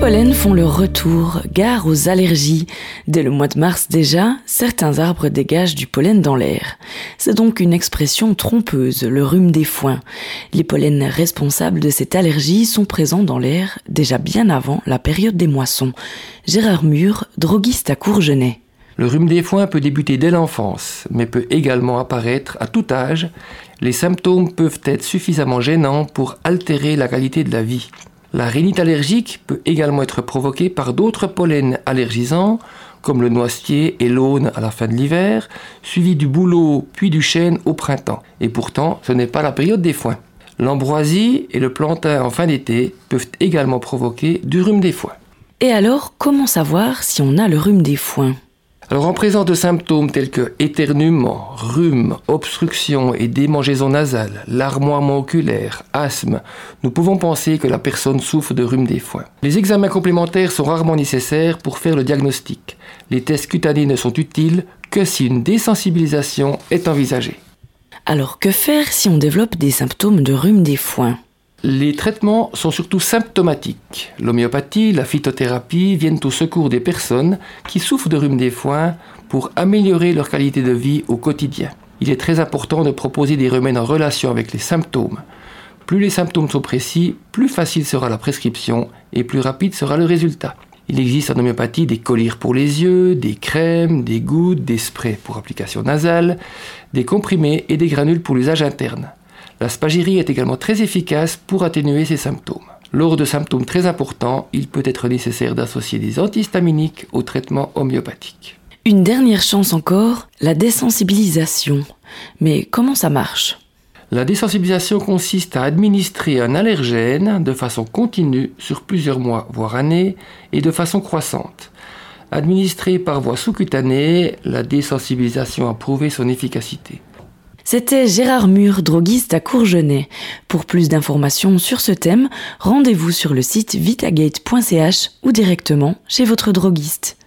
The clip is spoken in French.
pollens font leur retour, gare aux allergies. Dès le mois de mars déjà, certains arbres dégagent du pollen dans l'air. C'est donc une expression trompeuse, le rhume des foins. Les pollens responsables de cette allergie sont présents dans l'air déjà bien avant la période des moissons. Gérard Mur, droguiste à Courgenay. Le rhume des foins peut débuter dès l'enfance, mais peut également apparaître à tout âge. Les symptômes peuvent être suffisamment gênants pour altérer la qualité de la vie. La rhinite allergique peut également être provoquée par d'autres pollens allergisants, comme le noisetier et l'aune à la fin de l'hiver, suivi du bouleau puis du chêne au printemps. Et pourtant, ce n'est pas la période des foins. L'ambroisie et le plantain en fin d'été peuvent également provoquer du rhume des foins. Et alors, comment savoir si on a le rhume des foins? Alors en présence de symptômes tels que éternuement, rhume, obstruction et démangeaison nasale, larmoiement oculaire, asthme, nous pouvons penser que la personne souffre de rhume des foins. Les examens complémentaires sont rarement nécessaires pour faire le diagnostic. Les tests cutanés ne sont utiles que si une désensibilisation est envisagée. Alors que faire si on développe des symptômes de rhume des foins? Les traitements sont surtout symptomatiques. L'homéopathie, la phytothérapie viennent au secours des personnes qui souffrent de rhume des foins pour améliorer leur qualité de vie au quotidien. Il est très important de proposer des remèdes en relation avec les symptômes. Plus les symptômes sont précis, plus facile sera la prescription et plus rapide sera le résultat. Il existe en homéopathie des collyres pour les yeux, des crèmes, des gouttes, des sprays pour application nasale, des comprimés et des granules pour l'usage interne. La spagyrie est également très efficace pour atténuer ces symptômes. Lors de symptômes très importants, il peut être nécessaire d'associer des antihistaminiques au traitement homéopathique. Une dernière chance encore, la désensibilisation. Mais comment ça marche? La désensibilisation consiste à administrer un allergène de façon continue sur plusieurs mois, voire années, et de façon croissante. Administrée par voie sous-cutanée, la désensibilisation a prouvé son efficacité. C'était Gérard Mur, droguiste à Courgenay. Pour plus d'informations sur ce thème, rendez-vous sur le site vitagate.ch ou directement chez votre droguiste.